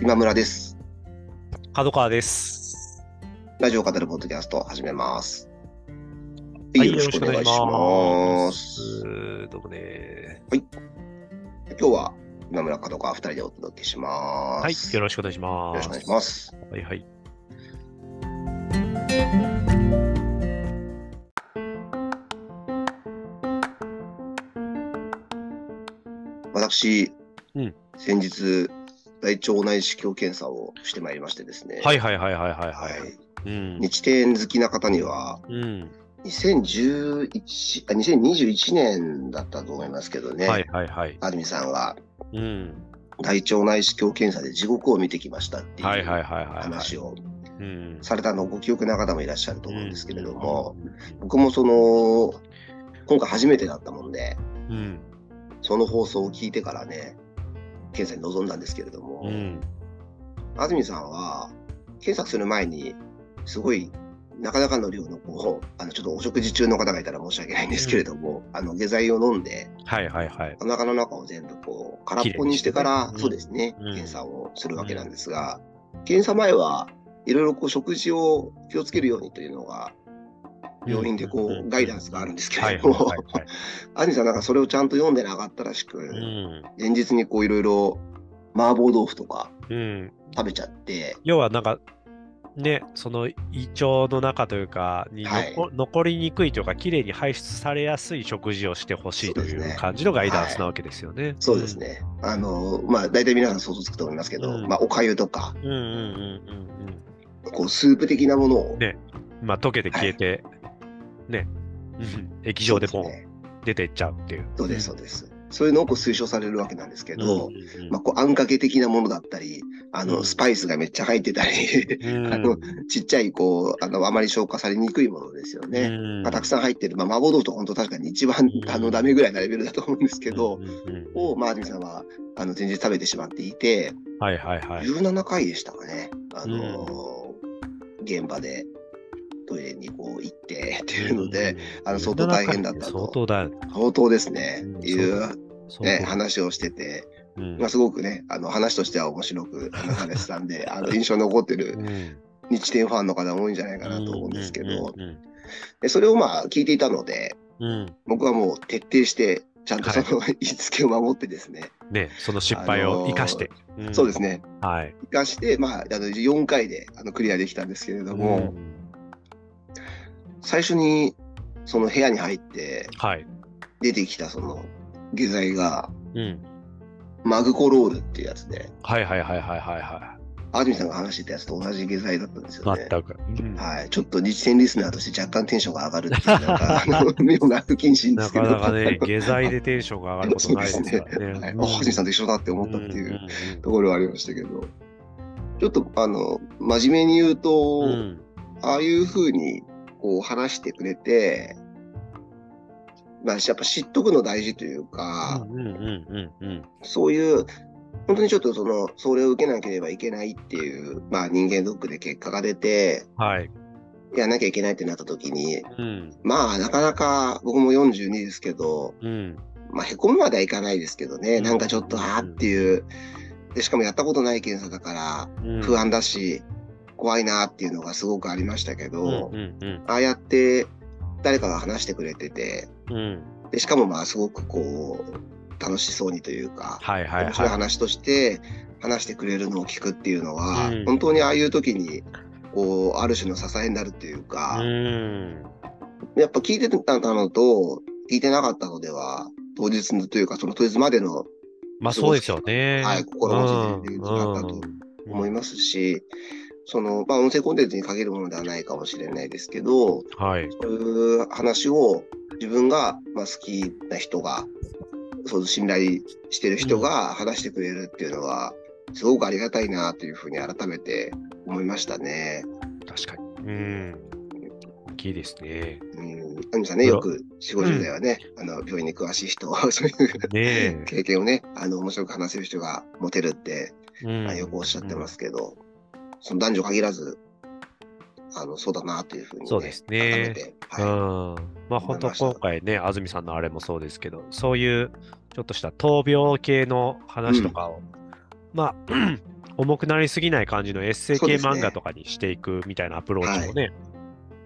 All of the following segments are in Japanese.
今村です。角川です。ラジオを語るポッドキャスト始めます。はいよろしくお願いします。す。どうもね。今日は今村角川二人でお届けします。はい、よろしくお願いしよます。ろしくお願いします。はいはい。私、うん先日、大腸内視鏡検査をしてまいりましてですね。はいはいはいはいはいははい。い。うん。日天好きな方には、うん。2011あ2021年だったと思いますけどね、はいはいはい。安住さんがうん。大腸内視鏡検査で地獄を見てきましたっていうはいはいはいはいはい。話をうん。されたのをご記憶な方もいらっしゃると思うんですけれども、うん、僕もその、今回初めてだったもんで、うん。その放送を聞いてからね、検査に臨んだんですけれども、うん。安住さんは、検索する前に、すごい、なかなかの量のこう、あの、ちょっとお食事中の方がいたら申し訳ないんですけれども、あの、下剤を飲んで、はいはいはい。お腹の中を全部こう、空っぽにしてから、ねそうですね、うん検査をするわけなんですが、検査前はいろいろこう食事を気をつけるようにというのが、病院でこう、ガイダンスがあるんですけはいれども、さんなんかそれをちゃんと読んでなかったらしく、うん。前日にこういろいろ麻婆豆腐とかうん。食べちゃって、要はなんか、ね、その胃腸の中というかに残,、はい残りにくいというか、きれいに排出されやすい食事をしてほしいという感じのガイダンスなわけですよね。そうですね。あの、まあ大体皆さん想像つくと思いますけど、うんまあおか、うん。うんうんうんうんこうスープ的なものを、ねうん。まあ、溶けて消えて、ん。液状でもそう出ていっちゃうっていう。そうです、そうです。そういうのをこう推奨されるわけなんですけけど、まあ、こう、あんかけ的なものだったり、あの、うん。スパイスがめっちゃ入ってたり、あのちっちゃい、こう、あの、あまり消化されにくいものですよね。まあ、たくさん入ってる、まあ、麻婆豆腐と本当確かに一番、うん。あの、ダメぐらいなレベルだと思うんですけど、うんうんうんを、まあ、安住さんは、あの、前日食べてしまっていて、はいはいはい。17回でしたかね。あのー現場でトイレにこう行ってっていうので、あの相当大変だったと。相当ですね、うんいう、ね、話をしてて、うん。まあ、すごくね、あの話としては面白く話されてたんで、あの印象に残ってるうん。日天ファンの方多いんじゃないかなと思うんですけど、うんでそれをまあ聞いていたので、うん。うん僕はもう徹底して、ちゃんとその言いつけを守ってですね、ね、その失敗を生かして。ん。そうですね、はい。生かして、まあ、あの4回であのクリアできたんですけれども、最初にその部屋に入ってうんはい。出てきたその下剤がうん。マグコロールっていうやつで、はいはいはいはいはいは安住さんが話してたやつと同じ下剤だったんですよい。ね。全く。うんはい。ちょっと日天リスナーとして若干テンションが上がるっていう、なんか、あの妙な不謹慎でなすけど。かなかね、下剤でテンションが上がることないですからね。はい。うんあ、安住さんと一緒だって思ったっていうんところはありましたけど、ちょっと、あの、真面目に言うと、ああいうふうに、こう話してくれて、まあ、やっぱ知っとくの大事というか、うんうんうんうんうん。そういう、本当にちょっとその、それを受けなければいけないっていう、まあ人間ドックで結果が出て、はい。やんなきゃいけないってなった時に、うん。まあなかなか僕も42ですけど、うん。まあへこむまではいかないですけどね、うん。なんかちょっと、あーっていう、で、しかもやったことない検査だから、うん。不安だし、怖いなっていうのがすごくありましたけど、うんうんうん。ああやって誰かが話してくれてて、うん。でしかもまあすごくこう、楽しそうにというか、はいはい面白いは話として話してくれるのを聞くっていうのは、うん。本当にああいう時に、こう、ある種の支えになるっていうか、い。うん。やっぱ聞いてたのと、聞いてなかったのでは、当日のというか、その当日までのまあそうですよね。はい心持ちで違ったと思いますし、その、まあ、音声コンテンツに限るものではないかもしれないですけど、はい。そういう話を自分が、まあ、好きな人が、そう信頼してる人が話してくれるっていうのは、すごくありがたいなというふうに改めて思いましたね。確かに。うん。大きいですね。うん。アミさんね、よく4、50代はね、あの、病院に詳しい人、そういうね経験をね、あの、面白く話せる人が持てるって、え。うんまあよくおっしゃってますけど、その男女限らず、あの、そうだなというふうに、ね、そうですね。改めて、うん。は。まあ本当今回ね、安住さんのあれもそうですけど、そういうちょっとした闘病系の話とかを、まあ、重くなりすぎない感じのエッセイ系漫画とかにしていくみたいなアプローチもね、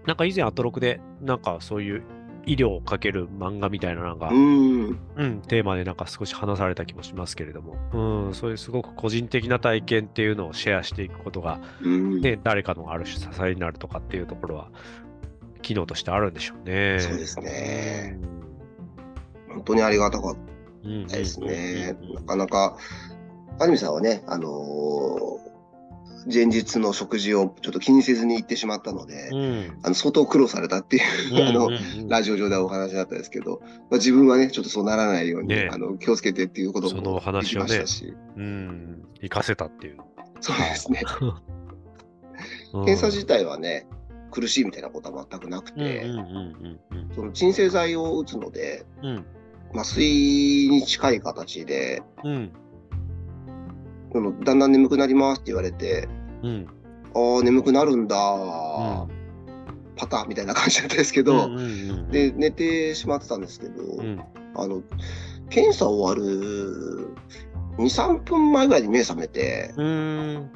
なんか以前アトロクで、なんかそういう医療をかける漫画みたいななんか、うん。うん、テーマでなんか少し話された気もしますけれども、うん、そういうすごく個人的な体験っていうのをシェアしていくことが、うん。ね、誰かのある種支えになるとかっていうところは、機能としてあるんでしょうね。そうですね。本当にありがたかったですね。なかなか、アニメさんはね、あのー前日の食事をちょっと気にせずに行ってしまったので、うん。あの相当苦労されたっていう、あの、ラジオ上ではお話だったんですけど、まあ、自分はね、ちょっとそうならないように、ねあの気をつけてっていうことそのおもでき話をねましたし、うん、活かせたっていう。そうですね。うん検査自体はね、苦しいみたいなことは全くなくて、鎮静剤を打つので、うんうん。麻酔に近い形で、うん。そのだんだん眠くなりますって言われて、うん。ああ、眠くなるんだ、うんパターンみたいな感じだったんですけど、うんうんうんで、寝てしまってたんですけど、うん。あの、検査終わる2、3分前ぐらいに目覚めて、うん。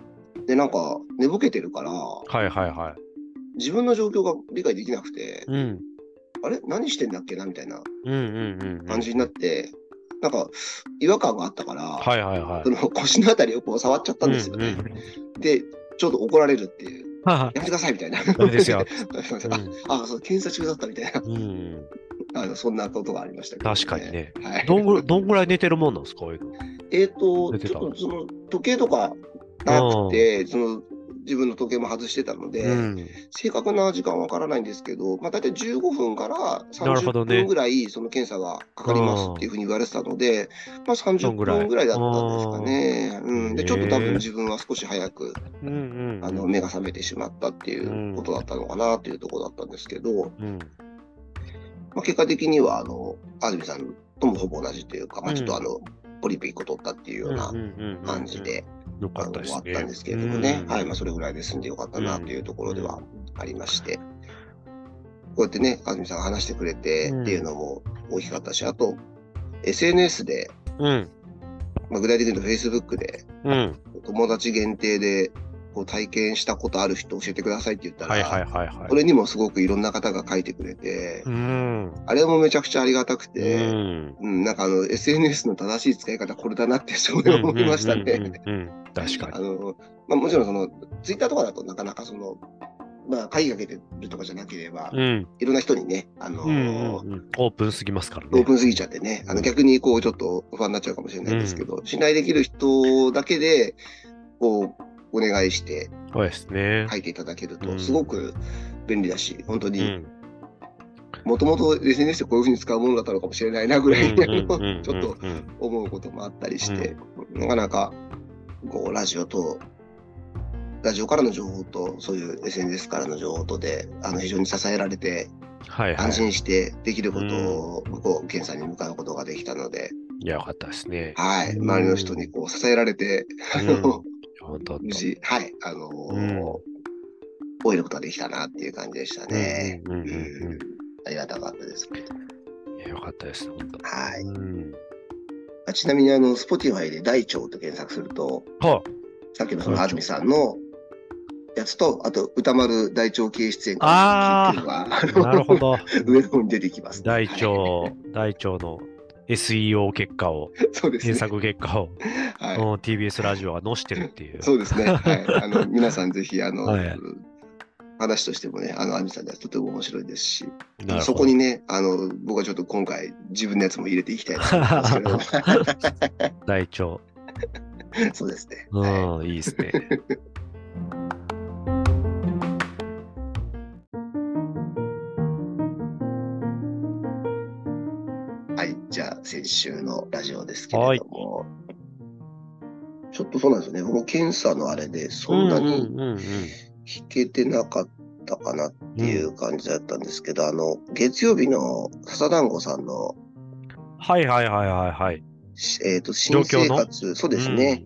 で、なんか寝ぼけてるから、はいはいはい。自分の状況が理解できなくて、うん。あれ？何してんだっけな？みたいなうんうんうんうん。感じになって、なんか違和感があったから、はいはいはいそ。の腰のあたりをこう触っちゃったんですよね。うんうんで、ちょっと怒られるっていう、はやめてくださいみたいな。ですよ あ、あ、そう、検査中だったみたいな、うんうん。あのそんなことがありましたけど、確かに。ね。はい、どんぐらい、どんぐらい寝てるもんなんですか。えっ、と、寝てたちょっとその時計とかなくて、その自分の時計も外してたので、うん。正確な時間はわからないんですけど、まあ、大体15分から30なるほどね分ぐらいその検査がかかりますっていうふうに言われてたので、まあ、30ぐらい分ぐらいだったんですかね。うん、でちょっと多分自分は少し早くうんうん。あの目が覚めてしまったっていうことだったのかなっていうところだったんですけど、うん。まあ、結果的にはあの安住さんともほぼ同じというか、まあ、ちょっとあの、ポリピ1個取ったっていうような感じで、よかったですね。終わったんですけれどもね、うんはいまあ、それぐらいで済んでよかったなというところではありまして、こうやってね、安住さんが話してくれてっていうのも大きかったし、あと、SNS で、うん。まあ、具体的に言うと Facebook で、うん。友達限定でこう体験したことある人教えてくださいって言ったら、はいはいはいはいこ。れにもすごくいろんな方が書いてくれて、うん。あれもめちゃくちゃありがたくうて、ん。うん、なんかあの SNS の正しい使い方これだなってすごい思いましたうんうんね。うんうん。確かあに。の、まあ、もちろんその、ツイッターとかだとなかなかその、まあ、鍵かけてるとかじゃなければ、うん。いろんな人にね、あの、うんうんうん。オープンすぎますからね。オープンすぎちゃってね、あの逆にこうちょっと不安になっちゃうかもしれないですけど、信頼できる人だけで、こう、お願いしてそうですね。書いていただけると、うんすごく便利だし、本当に、うん。もともと SNS でこういうふうに使うものだったのかもしれないなぐらいちょっと思うこともあったりして、なかなか、こう、ラジオと、ラジオからの情報と、そういう SNS からの情報とで、あの、非常に支えられて、はいはい。安心してできることを、こう、検査に向かうことができたので、いや、よかったですね。はい、うん周りの人にこう、支えられて、あうんの、本当無事、はい、あのうん終えることができたなっていう感じでしたね。ありがたかったです。いやよかったです、本当。はい。うん。あちなみに、あの、Spotify で大腸と検索すると、はさっきのその安住さんのやつと、あと歌丸大腸系出演あーっていうのなるほど。上の方に出てきます、大腸、大腸の SEO 結果を、そうですね。検索結果を、はい。うん TBS ラジオが載してるっていう。そうですね。はい。あの、皆さんぜひ、あの、はい話としてもね、あの、安住さんではとても面白いですし、そこにね、あの、僕はちょっと今回、自分のやつも入れていきたいなと思いますけど、大腸。そうですね。うん、いいですね。先週のラジオですけれども、ちょっとそうなんですよね。僕も検査のあれで、そんなにうんうんうんうん弾けてなかったかなっていう感じだったんですけど、あの、月曜日の笹団子さんの、はいはいはいはいはい。しえっ、と、新生活、そうですね。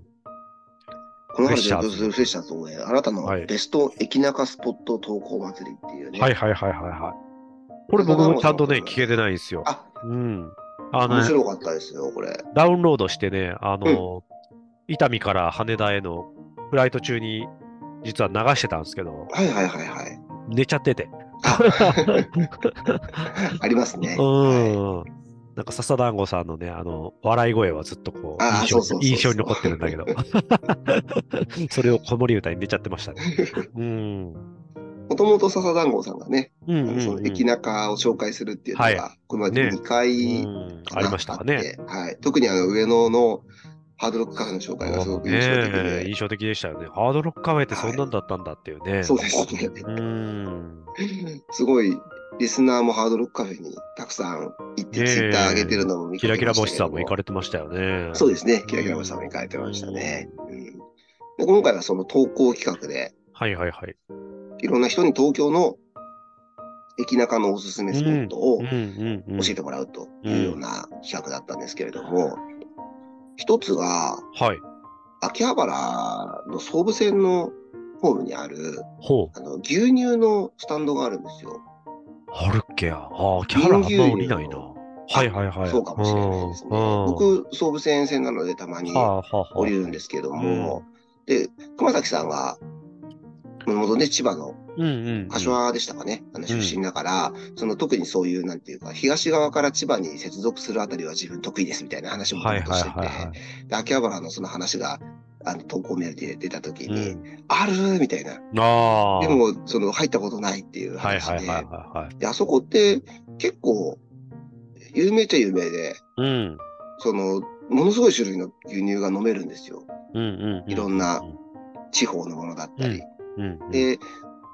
この春でフレッシャーズ応援、あなたのはいベスト駅中スポット投稿祭りっていううん。ね。はいはいはいはいはい。これ僕もちゃんとね、聞けてないんですよ。あ、うん。あのね、面白かったですよ、これ。ダウンロードしてね、あの、伊丹から羽田へのフライト中に実は流してたんですけど、はいはいはいはい。寝ちゃってて。あ ありますね。うはいん。なんか笹団子さんのね、あの、笑い声はずっとこう、印象印象に残ってるんだけど。それを子守歌に寝ちゃってましたね。うん。もともと笹団子さんがね、うんうん、あのそのうん。駅中を紹介するっていうのが、はいこれまでね2回うんかなありましたかね。はい。特にあの上野のハードロックカフェの紹介がすごく印象的で、印象的でしたよね。ハードロックカフェってそんなんだったんだっていうね。そうですね。うん。すごい、リスナーもハードロックカフェにたくさん行って、ツイッター上げてるのも見かキラキラけましたけど星さんも行かれてましたよね。そうですね。キラキラ星さんも行かれてましたね。うんで今回はその投稿企画で、はいはいはい。いろんな人に東京の駅中のおすすめスポットを。教えてもらうというような企画だったんですけれども、一つが、はい。秋葉原の総武線のホームにある。あの、牛乳のスタンドがあるんですよ。あるっけや。ああ、キャラあんま降りないな。はいはいはい。そうかもしれないですね。僕、総武線沿線なのでたまに降りるんですけども、で、熊崎さんが、もともとね、千葉のうんうん。柏でしたかね、あの出身だから、その特にそういう、なんていうか、東側から千葉に接続するあたりは自分得意ですみたいな話をもとはいはいもとしてて、はいはい。で秋葉原のその話が、あの、投稿メールで出た時うに、んあるみたいな。ああ。でも、その、入ったことないっていうはい話で、はいはいはいはい。であそこって結構、有名っちゃ有名で、うん。その、ものすごい種類の牛乳が飲めるんですよ。うんうん。いろんな地方のものだったり。うんうん。で、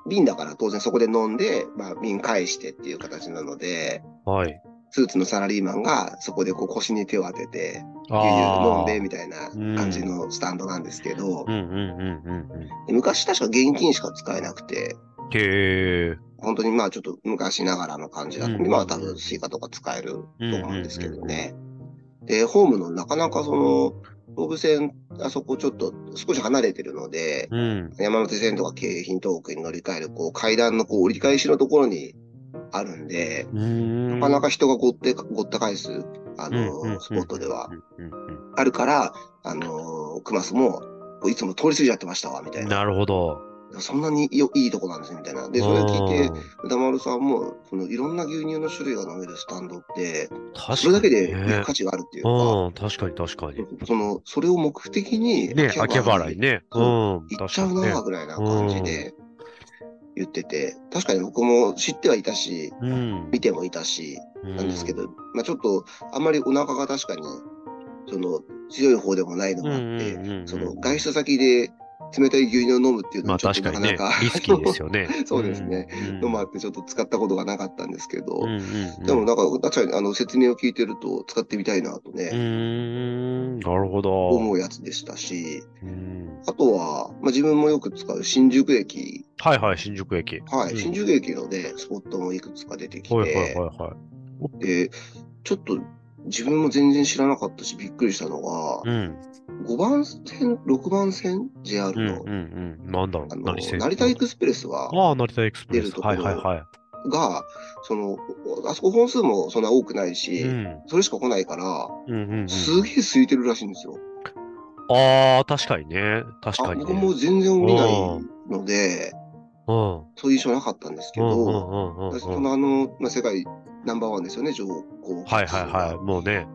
瓶だから当然そこで飲んで、まあ瓶返してっていう形なので、はい。スーツのサラリーマンがそこでこう腰に手を当てて、牛乳飲んでみたいな感じのスタンドなんですけどう、んうんうんうんうん。昔確か現金しか使えなくて、へえ。本当にまあちょっと昔ながらの感じだった。うん今は多分スイカとか使えると思うんですけどね。で、ホームのなかなかその、東武線、あそこちょっと少し離れてるので、うん。山手線とか京浜東北に乗り換えるこう階段のこう折り返しのところにあるんで、うん。なかなか人がごって、ごった返す、あの、スポットではあるから、あの、クマスも、いつも通り過ぎちゃってましたわ、みたいな。なるほど。そんなによいいとこなんですね、みたいな。で、それを聞いて、歌丸さんも、そのいろんな牛乳の種類が飲めるスタンドって、確それだけで価値があるっていうか、うん、確かに確かに。その、それを目的に、ね、秋葉原にね。うん、行っちゃうな。ぐらいな感じで言ってて、確かに僕も知ってはいたし、うん。見てもいたし、なんですけど。ど、まあちょっと、あんまりお腹が確かに、その、強い方でもないのうんもあって、その、外出先で冷たい牛乳を飲むっていうのまあはちょっと確かなかなか、、リスキーですよね そうですね。うん。のもあってちょっと使ったことがなかったんですけど、うんうんうんでもなんか確かにあの説明を聞いてると使ってみたいなとうね、なるほど。思うやつでしたし、うんあとは、まあ、自分もよく使う新宿駅、はいはい、新宿駅。はい、うん新宿駅のね、スポットもいくつか出てきて、はいはいはいはい。で、ちょっと自分も全然知らなかったし、びっくりしたのが、うん。5番線、6番線 JR の、うんうんうん。なんだろう何線成田エクスプレスは、ああ、成田エクスプレス。はいはいはが、その、あそこ本数もそんな多くないい。し、うん。それしか来ないから、うんうんうん。すげえ空いてるらしいんですよ。ああ、確かにね。確あかにね。僕も全然降りないので、うん。そういう印象なかったんですけうんうんど、うんうんうん。そのあの、まあ、世界ナンバーワンですよね、乗降はいはいはい。もうね。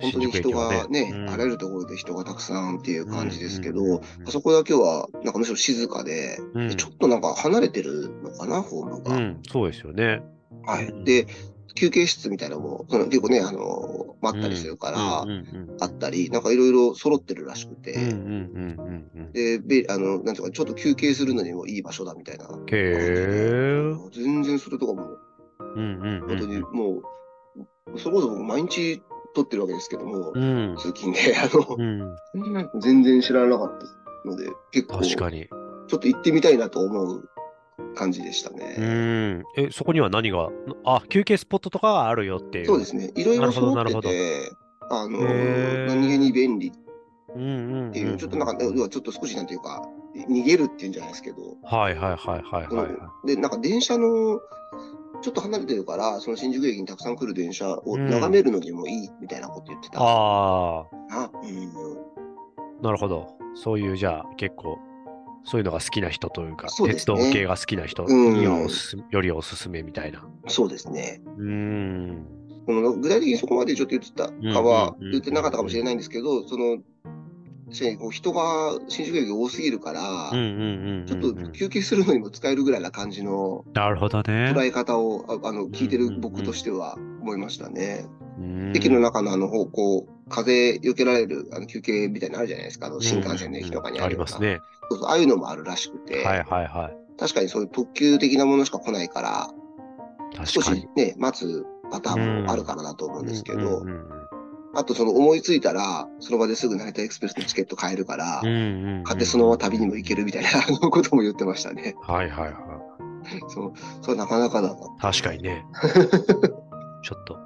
本当に人がね、あらゆるところで人がたくさんっていう感じですけど、あそこだけは、なんかむしろ静かで、うんでちょっとなんか離れてるのかな、ホームが。うん、そうですよね。はい。うんで、休憩室みたいなのも、その結構ね、あの、待ったりするから、あったり、なんかいろいろ揃ってるらしくて。で、べあの、なんていうか、ちょっと休憩するのにもいい場所だみたいな。へえ。全然それとかも、うんうんうん。本当にもう、それこそ僕毎日撮ってるわけですけども、うん。通勤で、あの、うん。全然知らなかったので、結構、ちょ確かに。っと行ってみたいなと思う感じでしたうね。ん。え、そこには何が、あ、休憩スポットとかがあるよっていう。そうですね。いろいろ揃ってて、あの、何気に便利っ。ていう、ちょっとなんか、要はちょっと少しなんていうか、逃げるっていうんじゃないですけど、はいはいはいはいはいはい。で、なんか電車の、ちょっと離れてるから、その新宿駅にたくさん来る電車を眺めるのにもいいみたいなこと言ってた。ああ、なうん、なるほど。そういう、じゃあ、結構、そういうのが好きな人というか、そうね鉄道系が好きな人うんにはおすすよりおすすめみたいな。そうですね。うーん。この具体的にそこまでちょっと言ってたかは言ってなかったかもしれないんですけど、その、こう人が新宿駅多すぎるから、うんうんうんうんうん。ちょっと休憩するのにも使えるぐらいな感じの。捉え方を、ああの、聞いてる僕としては思いましたね。うん駅の中のあの方向、風避けられるあの休憩みたいなのあるじゃないですか、あの新幹線の駅とかにうんありますね。そうそうああいうのもあるらしくて、はいはいはい。確かにそういう特急的なものしか来ないから、少し。ね、待つパターンもあるからだと思うんですけど、うんうんあとその思いついたら、その場ですぐ成田エクスプレスのチケット買えるからうんうんうんうん買ってそのまま旅にも行けるみたいなことも言ってましたね。はいはいはい。そう、そうなかなかだな。確かにね。ちょっと、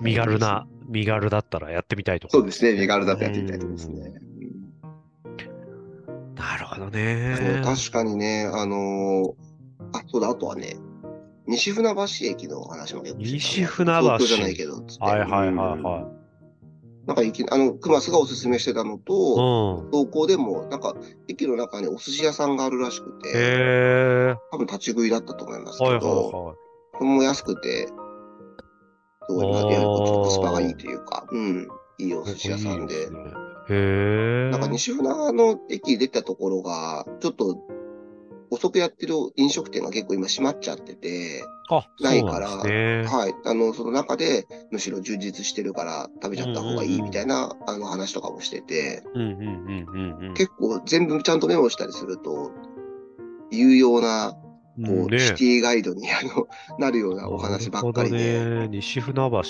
身軽な、身軽だったらやってみたいとそうですね、身軽だとやってみたいと思いますね。なるほどうんね。確かにね、あのーあ、そうだ、あとはね、西船橋駅の話も結構してた西船橋東京じゃないけど、はいはいはいうんはなんか駅、あの、熊須がおすすめしてたのい。と、うん。投稿でも、なんか、駅の中にお寿司屋さんがあるらしくて、へえ。多分立ち食いだったと思いますけはいはいこれも安くて、すごい、まコスパがいいというか、うん、いいおい。寿司屋さんでいいす。ねへえ。なんか西船の駅出たところが、ちょっと遅くやってる飲食店が結構今閉まっちゃってて、あ、ないそうなんですね。はい。あの、その中で、むしろ充実してるから食べちゃった方がいいみたいな、あの話とかもしてて、うんうんうんうんうん。結構全部ちゃんとメモしたりすると、有用な、こう、うんねシティガイドに、あの、なるようなお話ばっかりで。ね。西船橋、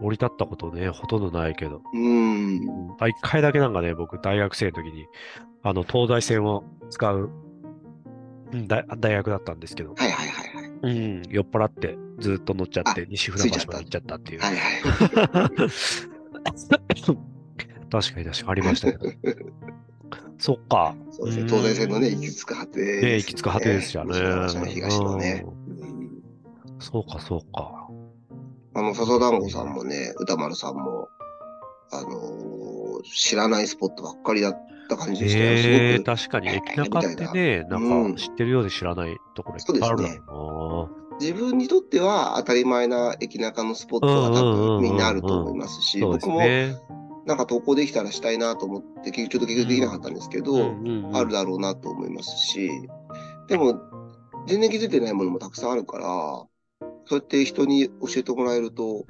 降り立ったことね、ほとんどないけど。うん。あ、一回だけなんかね、僕、大学生の時に、あの、東西線を使う、うん大大学だったんですけど、はいはいはいはい。うん、酔っ払ってずっと乗っちゃってあ、西船橋まで行っちゃったっていう。はいはい。確かに確かにありましたけど。そっか。そうですね。うん東西線のね、行き着く果てですよね。ね、行き着く果てですよね。東のね。うんそうか、そうか。あの、笹団子さんもね、歌丸さんも、あのー知らないスポットばっかりだった感じでしたよ。えー。確かに、えー駅中ってね、な。うんん。か知ってるようで知らないところいっぱいあるだろ自分にとっては当たり前な駅中のスポットは多分みんなあると思いますし、僕もね。なんか投稿できたらしたいなと思って、結局ちょっと結局できなかったんですけど、あるだろうなと思いますし、でも、全然気づいてないものもたくさんあるから、そうやって人に教えてもらえると、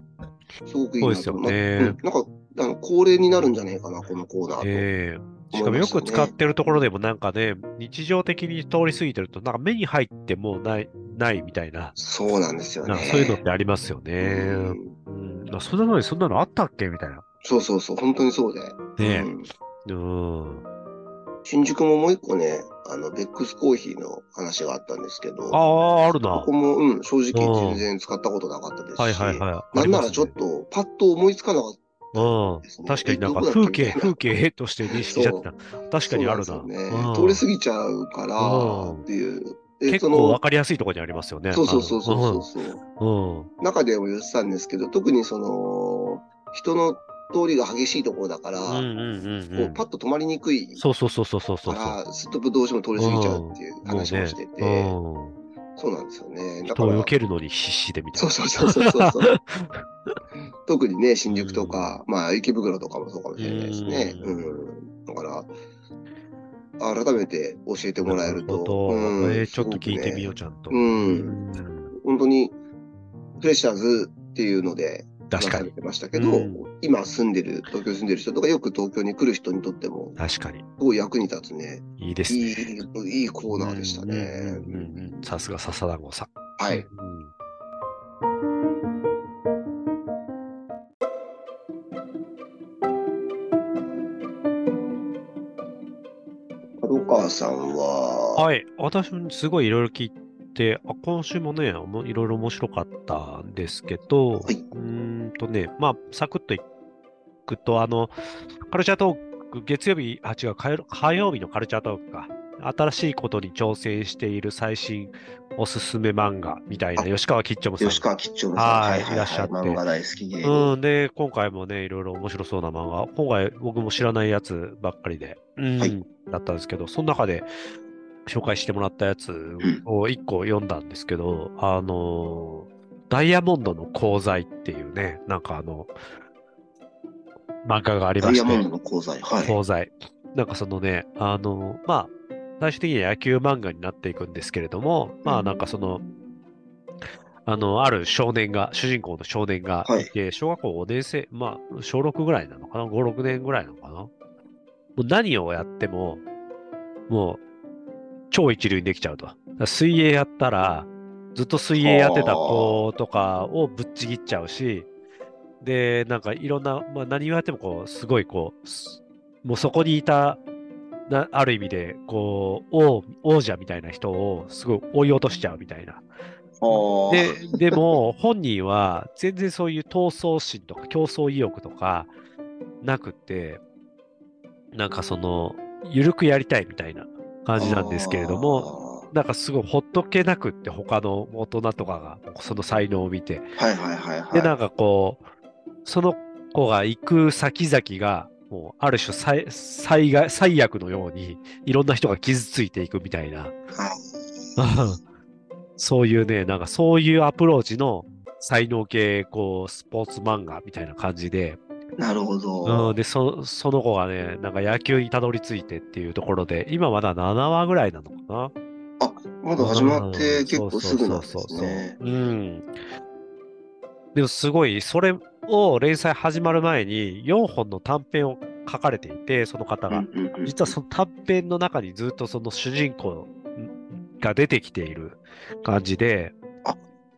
すごくいいなとそうですよね。なうん。か、あの恒例になるんじゃないかな、このコーナーと。ええしかもよく使ってるところでもなんかね、日常的に通り過ぎてると、なんか目に入ってもうない、ないみたいな、そうなんですよね。そういうのってありますよね。うんうん、あそんなのにそんなのあったっけみたいな。そうそうそう、本当にそうで。ねうんうん。新宿ももう一個ね、あの、ベックスコーヒーの話があったんですけど、ああ、あるな。ここも、うん、正直うん全然使ったことなかったですし、はいはいはい。なんならちょっと。と、パッと思いつかなかったうん。確かになんか風景、風景として認識しちゃってた。確かにあるな。なねうん通り過ぎちゃうからうんっていう。で結構わかりやすいところにありますよね。そうそうそうそうあそうそう。ん。中でも言ってたんですけど、特にその、人の通りが激しいところだから、うんうんうんこう。うんパッと止まりにくいそうそうそうそうそうそう。から、すっとどうしても通り過ぎちゃうっていう話もしてて、うんそうなんですよね。だ人をから、避けるのに必死でみたいそうな。そうそうそうそう。特にね、新宿とか、まあ、池袋とかもそうかもしれないですね。ううんん。だから、改めて教えてもらえると、うんえーちょっと聞いてみよう、すちゃんと。うん本当に、プレッシャーズっていうので、確かに話され。てましたけど、うん今住んでる、東京に住んでる人とか、よく東京に来る人にとっても、確かに。すごい役に立つね、いいですいね。い、いいコーナーでしたね。さすが笹団子さん。はい。うん角川さんは、はい。私もすごいいろいろ聞いて、あ今週もね、いろいろ面白かったんですけど、はいとね、まあ、サクッといくと、あの、カルチャートーク、月曜日、あ、違う、火曜火曜日のカルチャートークか。新しいことに挑戦している最新おすすめ漫画みたいな、あ吉川吉兆さん。吉川吉兆さん。はいはいらっしゃって漫画大好き芸人。うん、で、今回もね、いろいろ面白そうな漫画、今回僕も知らないやつばっかりで、うん、はいだったんですけど、その中で紹介してもらったやつを一個読んだんですけど、あの、ダイヤモンドの功罪っていうね、なんかあの、漫画がありまして、ダイヤモンドの功罪。はい。功罪。なんかそのね、あの、まあ、最終的には野球漫画になっていくんですけれども、まあなんかその、あの、ある少年が、主人公の少年がいて、小学校5年生、まあ、小6ぐらいなのかな ?5、6年ぐらいなのかな？もう何をやっても、もう、超一流にできちゃうと。水泳やったら、ずっと水泳やってた子とかをぶっちぎっちゃうし、で、なんかいろんな、まあ何をやってもこう、すごいこう、すもうそこにいた、なある意味で、こう、王、王者みたいな人をすごい追い落としちゃうみたいな。で、でも本人は全然そういう闘争心とか競争意欲とかなくって、なんかその、ゆるくやりたいみたいな感じなんですけれども、なんかすごいほっとけなくって他の大人とかがその才能を見て、はいはいはいはい。で、なんかこう、その子が行く先々が、もうある種最最が最悪のようにいろんな人が傷ついていくみたいな、そういうね、なんかそういうアプローチの才能系、こう、スポーツ漫画みたいな感じで、なるほど。うん、でそ、その子がね、なんか野球にたどり着いてっていうところで、今まだ7話ぐらいなのかな。まだ始まってうん結構すぐなんですね。そううん。でもすごい、それを連載始まる前に4本の短編を書かれていて、その方が。実はその短編の中にずっとその主人公が出てきている感じで、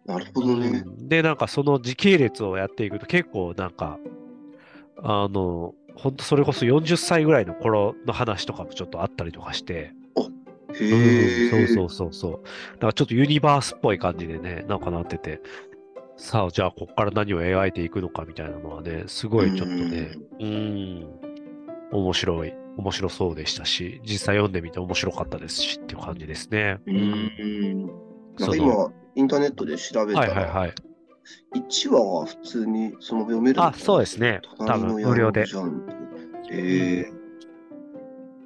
なるほどね。うんで、なんかその時系列をやっていくと結構なんか、あの、本当それこそ40歳ぐらいの頃の話とかもちょっとあったりとかして、へえ。うん、そうそうそうそう。だからちょっとユニバースっぽい感じでね、なんかなってて、さあ、じゃあここから何を描いていくのかみたいなのはね、すごいちょっとね、うん、面白い、面白そうでしたし、実際読んでみて面白かったですしっていう感じですね。うん。うん。なんか今、インターネットで調べたはいはいら、はい。1話は普通にその読めるあ、そうですね。多分無料でえ。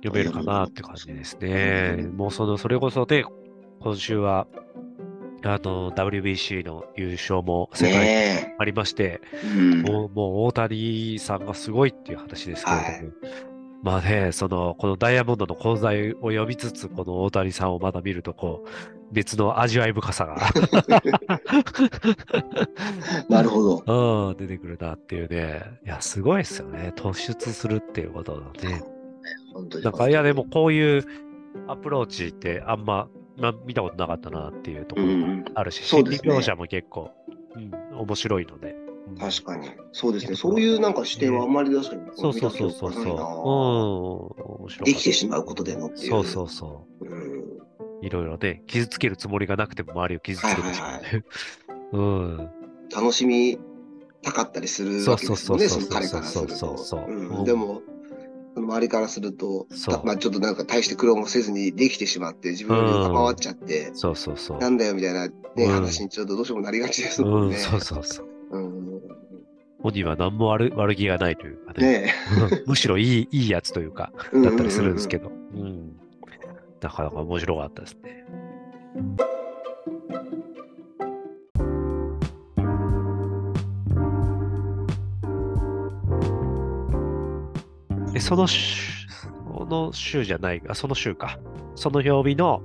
読めるかなって感じですね。もうその、それこそで、今週は、あの、WBC の優勝も世界ありまして、え。うん。もう、もう大谷さんがすごいっていう話ですけれども、はいまあね、その、このダイヤモンドの講座を読みつつ、この大谷さんをまだ見ると、こう、別の味わい深さが、なるほど。うん、出てくるなっていうね。いや、すごいですよね。突出するっていうことのね。本当に。なんか、いや、でもこういうアプローチってあんま、まあ、見たことなかったなっていうところも。あるし、心理描写も結構、うん、面白いので。うん確かに。そうですね。そういうなんか視点はあんまり確かにそうそうそうそうそう。うん、面白できてしまうことでのっていう。そうそうそうん。う。いろいろね、傷つけるつもりがなくても周りを傷つけてしまうね。うん。楽しみたかったりするわけですよね、そそうそうそうそうの彼からするそうそうそうと。そううんでも、周りからすると、まあちょっとなんか大して苦労もせずにできてしまって、自分より上回っちゃって、そうそうそう。なんだよみたいな、ねうん話にちょっとどうしてもなりがちですもうんん、ね。そうそうそう。うん本人は何も悪悪気がないというかね。ねむしろいい、いいやつというか、え。だったりするんですけど。ど。うん。なかなか面白かったですね。で、その週、その週じゃないあ、その週か。その曜日の、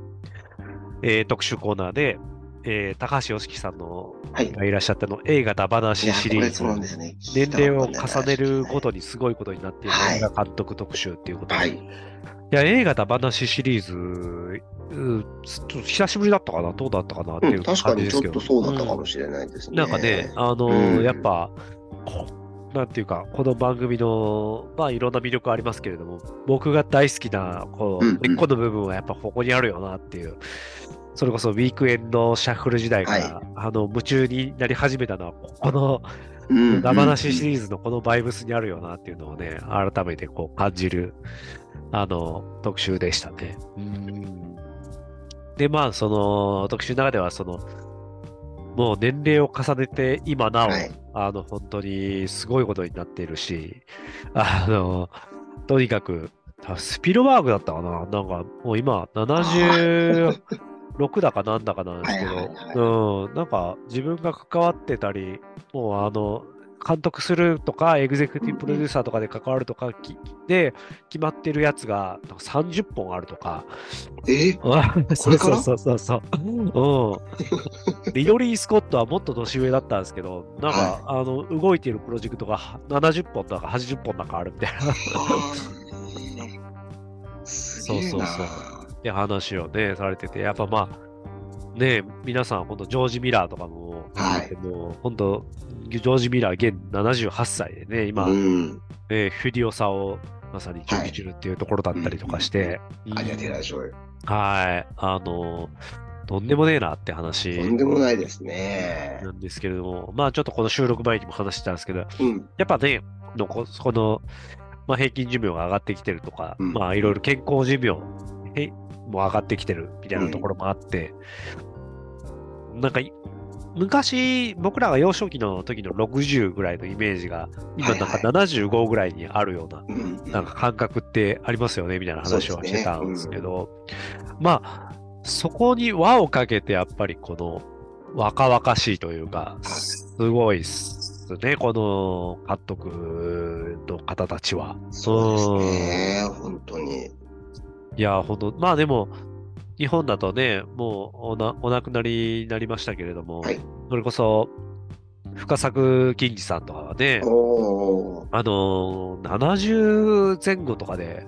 えー特集コーナーで、えー高橋良樹さんのはい。がいらっしゃったの映画だい話やシリーズね。年齢を重ねるごとにすごいことになっているはい映画監督特集っていうことで、はいい、や映画だ話シリーズ、うちょっと久しぶりだったかな、どうだったかなっていううん、確か感じですけど、にちょっとそうだったかうんもしれないですね。なんかね、あのうんやっぱ、こなんていうか、この番組の、まあいろんな魅力ありますけれども、僕が大好きな、こうんううん根っこの部分はやっぱここにあるよなっていう、それこそウィークエンドシャッフル時代から、はあの夢中になり始めたのは、ここのうん生話シリーズのこのバイブスにあるよなっていうのをね、改めてこう感じる、あの、特集でしたね。うん。で、まあ、その、私の中では、その、もう年齢を重ねて、今なお、はい、あの、本当にすごいことになっているし、あの、とにかく、スピルバーグだったかな？なんか、もう今、76だかなんだかなんですけど、うん、なんか、自分が関わってたり、もうあの、監督するとか、エグゼクティブプロデューサーとかで関わるとかで決まってるやつが30本あるとか。え？そ うそうそうそうそう。うん。リドリー・スコットはもっと年上だったんですけど、なんか、はい、あの動いてるプロジェクトが70本だか80本だかあるみたいな。そうそうそう。って話をね、されてて、やっぱまあ、ね皆さん、本当ジョージ・ミラーとかも、はい、もう本当、ジョージ・ミラー、現78歳でね、今、うん、えー、フィリオサをまさに準備中っていうところだったりとかして、ありがてえでしょうよ。はい、あの、とんでもねえなって話。とんでもないですね。なんですけれども、まあちょっとこの収録前にも話してたんですけど、うん、やっぱね、のここの、まあ、平均寿命が上がってきてるとか、うん、まあいろいろ健康寿命も上がってきてるみたいなところもあって、うん、なんか昔、僕らが幼少期の時の60ぐらいのイメージが、今なんか75ぐらいにあるような、なんか感覚ってありますよね、みたいな話をしてたんですけど、まあ、そこに輪をかけて、やっぱりこの若々しいというか、すごいっすね、この監督の方たちは。そうですね、本当に。いや、本当まあでも、日本だとね、もうおなお亡くなりになりましたけれども、はい、それこそ、深作金次さんとかはね、あのー、70前後とかで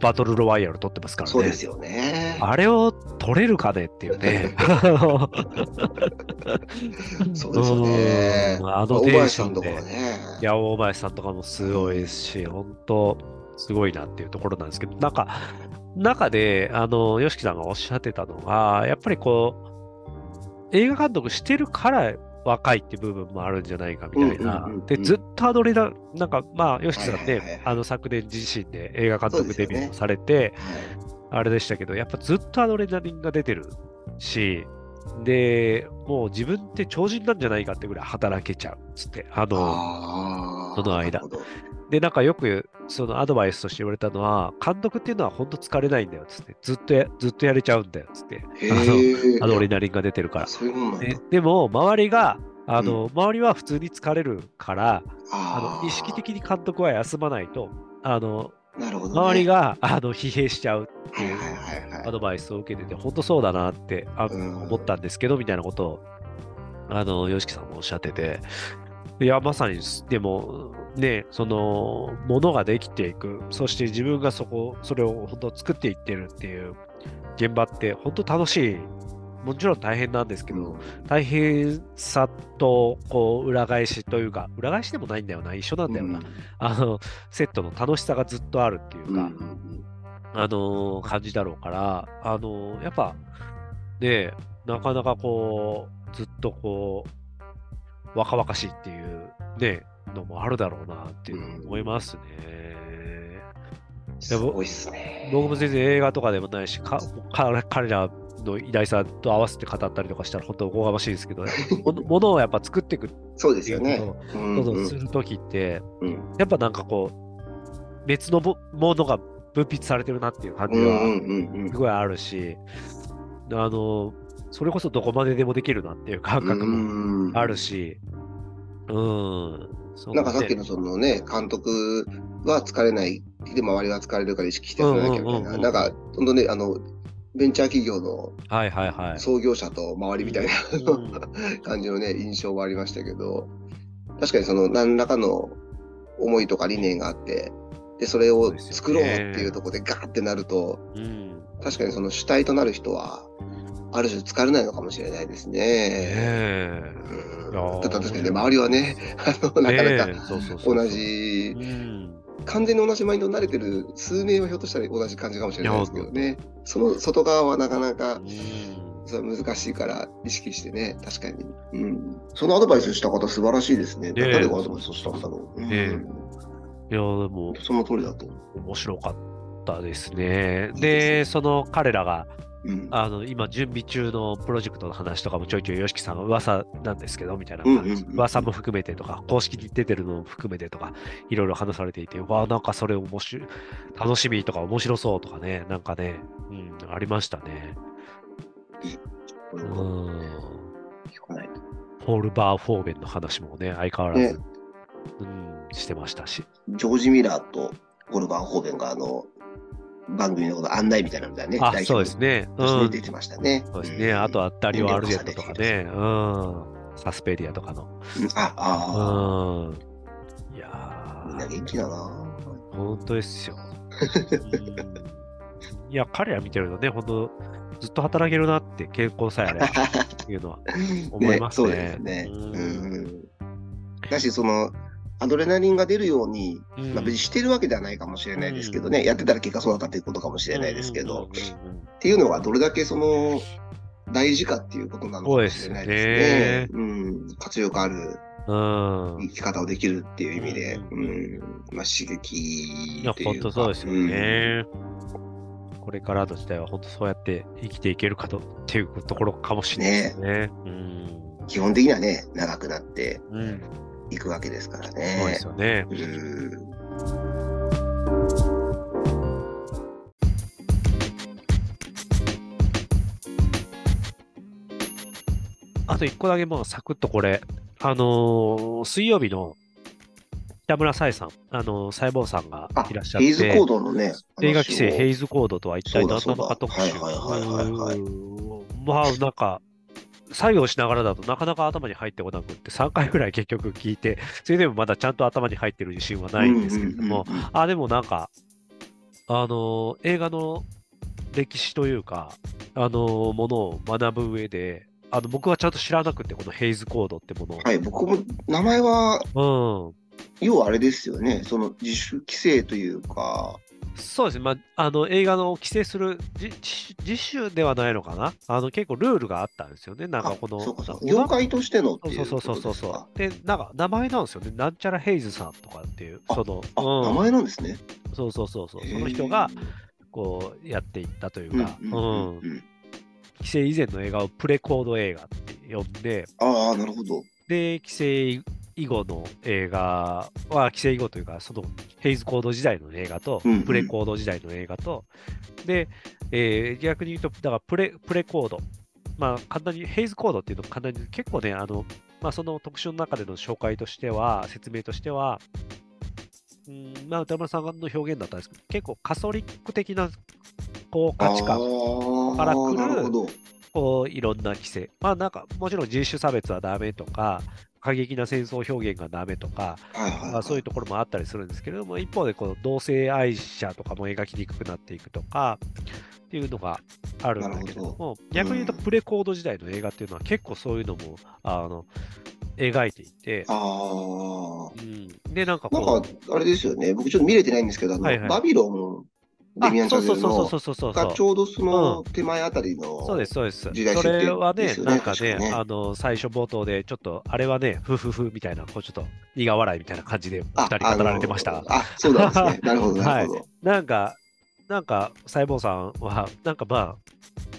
バトルロワイヤル取ってますからね。そうですよね。あれを取れるかねっていうね。そうですよね。あのテンションで。ね、いや、大林さんとかもすごいですし、本当すごいなっていうところなんですけど、なんか、中で、あの、吉木さんがおっしゃってたのが、やっぱりこう、映画監督してるから若いって部分もあるんじゃないかみたいな。で、ずっとアドレナ、なんか、まあ、吉木さんね、あの昨年自身で映画監督デビューされて、ね。あれでしたけど、やっぱずっとアドレナリンが出てるし、で、もう自分って超人なんじゃないかってぐらい働けちゃうっつって、あの、その間。で、なんかよくそのアドバイスとして言われたのは、監督っていうのは本当疲れないんだよっつって、ずっとやずっとやれちゃうんだよっつって、あのアドレナリンが出てるから。ででも、周りが、あの、うん、周りは普通に疲れるから、あの意識的に監督は休まないと、あの、ね、周りがあの疲弊しちゃうっていうアドバイスを受けてて、本当そうだなってあ、思ったんですけど、みたいなことを、あの、吉木さんもおっしゃってて、いや、まさに、でも、ね、その、ものができていく、そして自分がそこ、それを本当作っていってるっていう現場って、本当楽しい。もちろん大変なんですけど、大変さと、こう、裏返しというか、裏返しでもないんだよな、一緒なんだよな。うん、あの、セットの楽しさがずっとあるっていうか、うん、あのー、感じだろうから、あのー、やっぱ、ね、なかなかこう、ずっとこう、若々しいっていうね、のもあるだろうなっていう思いますね。うん、すごいっすね。僕も全然映画とかでもないし、か彼らの偉大さと合わせて語ったりとかしたら本当おこがましいですけど、ものをやっぱ作っていくそうですよね。どんどんするときって、うんうん、やっぱなんかこう、別のものが分泌されてるなっていう感じはすごいあるし、あの、それこそどこまででもできるなっていう感覚もあるし、うん。なんかさっきのそのね、監督は疲れない、で周りは疲れるから意識してやらなきゃみたいな、なんか、ほんとね、あの、ベンチャー企業の創業者と周りみたいな、感じのね、印象はありましたけど、確かにその何らかの思いとか理念があって、で、それを作ろうっていうところでガーってなると、確かにその主体となる人は、ある種疲れないのかもしれないですね。え。うん、ただ確かにね、周りはね、あのなかなか同じ、完全に同じマインドに慣れてる数名はひょっとしたら同じ感じかもしれないですけどね、その外側はなかなか、それ難しいから意識してね、確かに。うん、そのアドバイスした方、素晴らしいですね。誰がアドバイスしたんだろう。え。いや、でも、その通りだと。面白かったですね。で、その彼らが、うん、あの今準備中のプロジェクトの話とかもちょいちょい YOSHIKI さんが噂なんですけどみたいな噂も含めてとか公式に出てるのも含めてとかいろいろ話されていてわあなんかそれ面白い楽しみとか面白そうとかねなんかね、うん、ありましたね。うん。聞かないと。ポール・バー・フォーベンの話もね相変わらず、ね、うん、してましたし。ジョージ・ミラーとポール・バー・フォーベンがあの番組のこの案内みたいなのがね、あそうですね。うん、出てましたね。そうですね。あとはダリオ・アルジェットとかね、うん、サスペリアとかの。あ、あうん。いやみんな元気だな本当ですよ。いや、彼ら見てるとね、本当ずっと働けるなって健康さえあれ っていうのは思いますね。ねそうですね。うん。だし、その、アドレナリンが出るように、うん、まあ、別にしてるわけではないかもしれないですけどね、うん、やってたら結果そうだったっていうことかもしれないですけど、っていうのはどれだけその大事かっていうことなのかもしれないですね。うすね。うん、活力ある生き方をできるっていう意味で、うん、まあ、刺激いや、本当そうですよね。これからの時代は本当そうやって生きていけるかとっていうところかもしれないですね。ね。うん、基本的にはね、長くなって、うんいくわけですからね。そうですよね。あと一個だけもうサクッとこれ、あのー、水曜日の北村沙耶さん、あのー、細胞さんがいらっしゃって、ヘイズコードのね、映画規制ヘイズコードとは一体何なのか特集。まあ、なんか、作業しながらだとなかなか頭に入ってこなくって、3回ぐらい結局聞いて、それでもまだちゃんと頭に入ってる自信はないんですけれども、あ、でもなんか、あの、映画の歴史というか、あの、ものを学ぶ上で、あの、僕はちゃんと知らなくて、このヘイズコードってものはい、僕も名前は、うん。要はあれですよね、その自主規制というか、そうですね、まあ、あの映画の規制する自主ではないのかな？あの結構ルールがあったんですよね、なんかこの。そうか業界としてのそうそうそうそうそう。で、なんか名前なんですよね、なんちゃらヘイズさんとかっていう、その、うん、名前なんですね。そうそうそうそう、その人がこうやっていったというか、うん。規制以前の映画をプレコード映画って呼んで、ああ、なるほど。で、規制以後の映画は、規制以後というか、そのヘイズコード時代の映画と、プレコード時代の映画と、で、えー、逆に言うと、だからプレプレコード、まあ、簡単に、ヘイズコードっていうの簡単に結構ね、あの、まあ、その特集の中での紹介としては、説明としては、うんまあ、歌村さんの表現だったんですけど、結構カソリック的なこう価値観からくる、こういろんな規制。まあなんか、もちろん人種差別はダメとか、過激な戦争表現がダメとか、まあ、そういうところもあったりするんですけれども、一方でこの同性愛者とかも描きにくくなっていくとかっていうのがあるんだけれども、ど。逆に言うとプレコード時代の映画っていうのは結構そういうのもあの描いていて、あうん、で、なんか。なんか、あれですよね、僕ちょっと見れてないんですけど、あの、はいはい、バビロンデミアン・チャゼルのがちょうどその手前あたりのそうです、そうです。それはね、なんかね、あの、最初冒頭で、ちょっと、あれはね、ふふふみたいな、こうちょっと苦笑いみたいな感じで、二人語られてました。あ、そうなんですね。なるほど、なるほど。なんか、なんか、細胞さんは、なんかまあ、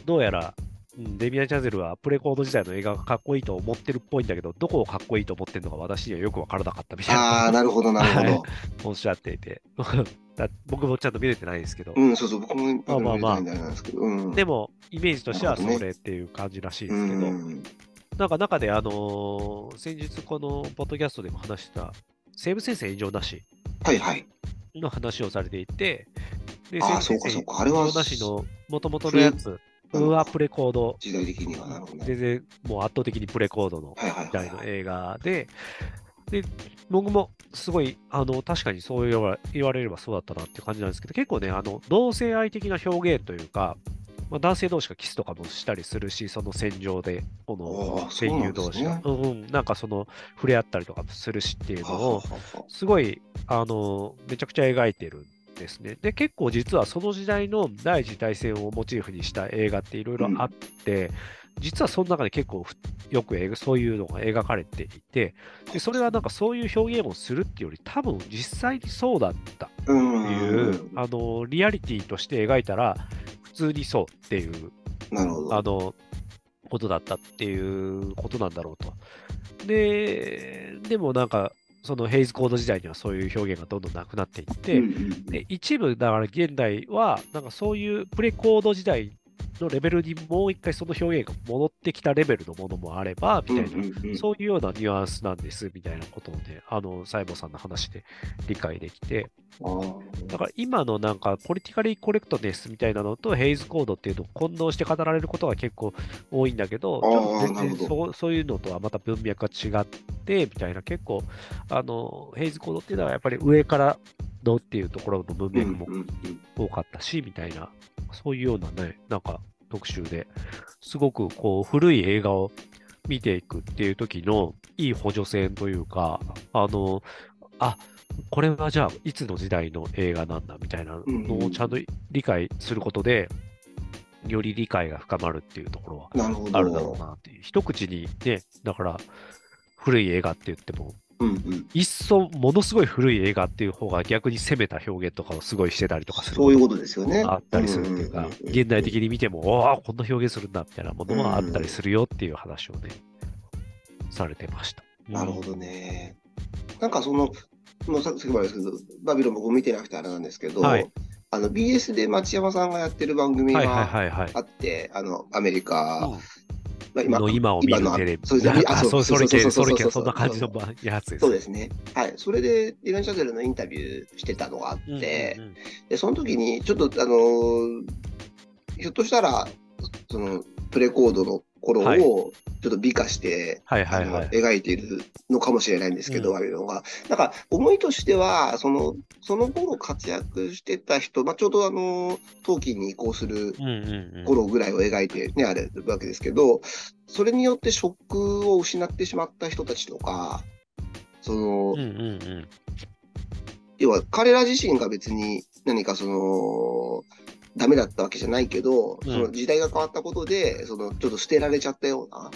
どうやら、うん、デミアン・チャンゼルはプレコード時代の映画がかっこいいと思ってるっぽいんだけど、どこをかっこいいと思ってるのか私にはよくわからなかったみたいな。ああ、なるほど、なるほど。おっしゃっていて。僕もちゃんと見れてないですけど。うん、そうそう、僕もまあまあまあ、でも、イメージとしてはそれっていう感じらしいですけど、なんか中で、あのー、先日このポッドキャストでも話した、西武先生異常なし。の話をされていて、で、あそうかそうか、あれは異常なしのもともとのやつ、うわ、プレコード。時代的にはなるほど、全然もう圧倒的にプレコードの時代の映画で、で、僕もすごい、あの、確かにそう言わ言われればそうだったなっていう感じなんですけど、結構ね、あの、同性愛的な表現というか、まあ、男性同士がキスとかもしたりするし、その戦場で、この戦友同士が、うん、うん、なんかその、触れ合ったりとかもするしっていうのを、すごい、あの、めちゃくちゃ描いてるんですね。で、結構実はその時代の第一次大戦をモチーフにした映画っていろいろあって、うん実はその中で結構よくそういうのが描かれていてでそれはなんかそういう表現をするっていうより多分実際にそうだったっていうあのリアリティとして描いたら普通にそうっていう。あの、ことだったっていうことなんだろうと。で、でもなんか、そのヘイズコード時代にはそういう表現がどんどんなくなっていって、で一部、だから現代は、なんかそういうプレコード時代のレベルにもう一回その表現が戻ってきたレベルのものもあれば、みたいな、うんうん、そういうようなニュアンスなんです、みたいなことをね、あの、サイボさんの話で理解できて、だから今のなんか、ポリティカリーコレクトネスみたいなのとヘイズコードっていうのを混同して語られることが結構多いんだけど、全然そうそういうのとはまた文脈が違って、みたいな、結構、あの、ヘイズコードっていうのはやっぱり上からのっていうところの文脈も多かったし、みたいな、そういうようなね、なんか特集で、すごくこう古い映画を見ていくっていう時のいい補助線というか、あの、あ、これはじゃあいつの時代の映画なんだみたいなのをちゃんと理解することで、より理解が深まるっていうところはあるだろうなっていう。一口にね、だから古い映画って言っても、うんうん、一層ものすごい古い映画っていう方が逆に攻めた表現とかをすごいしてたりとかするそういうことですよね。あったりするっていうか、現代的に見ても、おお、こんな表現するんだみたいなものはあったりするよっていう話をね、されてました。なるほどね。なんかその、もうさっきもですけど、バビロン僕見てなくてあれなんですけど、はい、あの BS で町山さんがやってる番組があって、あのアメリカ、まあ、今の今を見るテレビ。そうですね。あ、そうそそそんな感じのやつです。そうですね。はい。それで、イラン・チャゼルのインタビューしてたのがあって、で、その時に、ちょっと、あのひょっとしたら、その、プレコードの頃をちょっと美化して、はいはいはい、描いているのかもしれないんですけど、ああいうのが。なんか思いとしては、その、その頃活躍してた人、まあ、ちょうどあの、陶器に移行する頃ぐらいを描いてね、あるわけですけど、それによって職を失ってしまった人たちとか、その、うんうんうん。要は彼ら自身が別に何かその、ダメだったわけじゃないけど、うん、その時代が変わったことで、そのちょっと捨てられちゃったような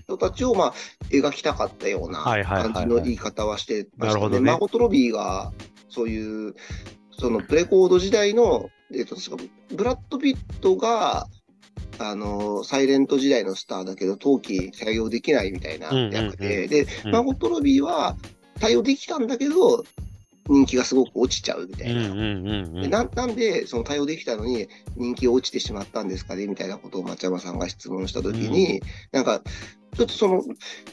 人たちを、まあ、描きたかったような感じの言い方はしてましたね。マゴトロビーが、そういう、そのプレコード時代の、えっと、ブラッド・ピットが、あの、サイレント時代のスターだけど、冬季採用できないみたいな役で、で、マゴトロビーは対応できたんだけど、人気がすごく落ちちゃうみたいな。なんで、その対応できたのに人気落ちてしまったんですかねみたいなことを松山さんが質問したときに、うん、なんか、ちょっとその、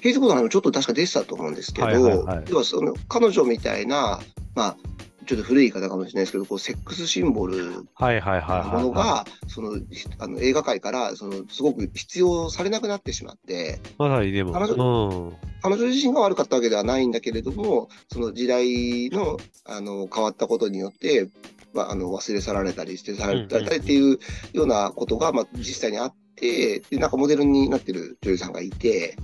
ヘイズコードのちょっと確か出てたと思うんですけど、要はその、彼女みたいな、まあ、ちょっと古い言い方かもしれないですけど、こうセックスシンボルのものが、そのあの映画界からそのすごく必要されなくなってしまって、までも、彼女うん、彼女自身が悪かったわけではないんだけれども、その時代のあの変わったことによって、まあ、あの忘れ去られたり、捨て去られたりっていうようなことが、まあ、実際にあって、でなんかモデルになってる女優さんがいて、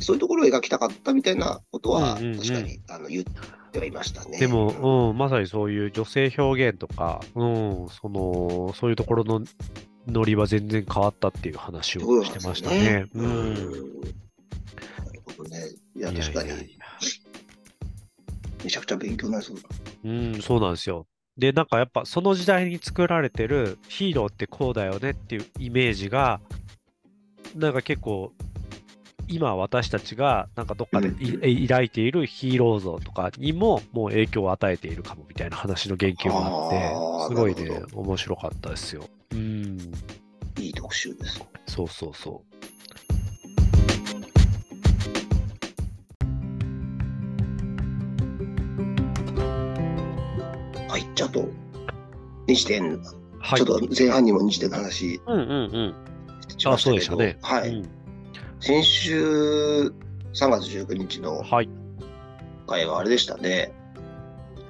そういうところを描きたかったみたいなことは、確かに、あの言ってはいましたね。でも、うん、まさにそういう女性表現とか、うん、その、そういうところのノリは全然変わったっていう話をしてましたね。うねうん。なるほどね。いや、確かに。めちゃくちゃ勉強になりそうだ。うん、そうなんですよ。で、なんかやっぱその時代に作られてるヒーローってこうだよねっていうイメージが、なんか結構今私たちがなんかどっかで抱いているヒーロー像とかにももう影響を与えているかもみたいな話の言及があって、すごいね、面白かったですよ。うん。いい特集です。そうそうそう。はい、ちょっと、日展、はい、ちょっと前半にも日展の話、うんうんうん。あ、そうでしたね。はい。うん先週3月19日の会はあれでしたね。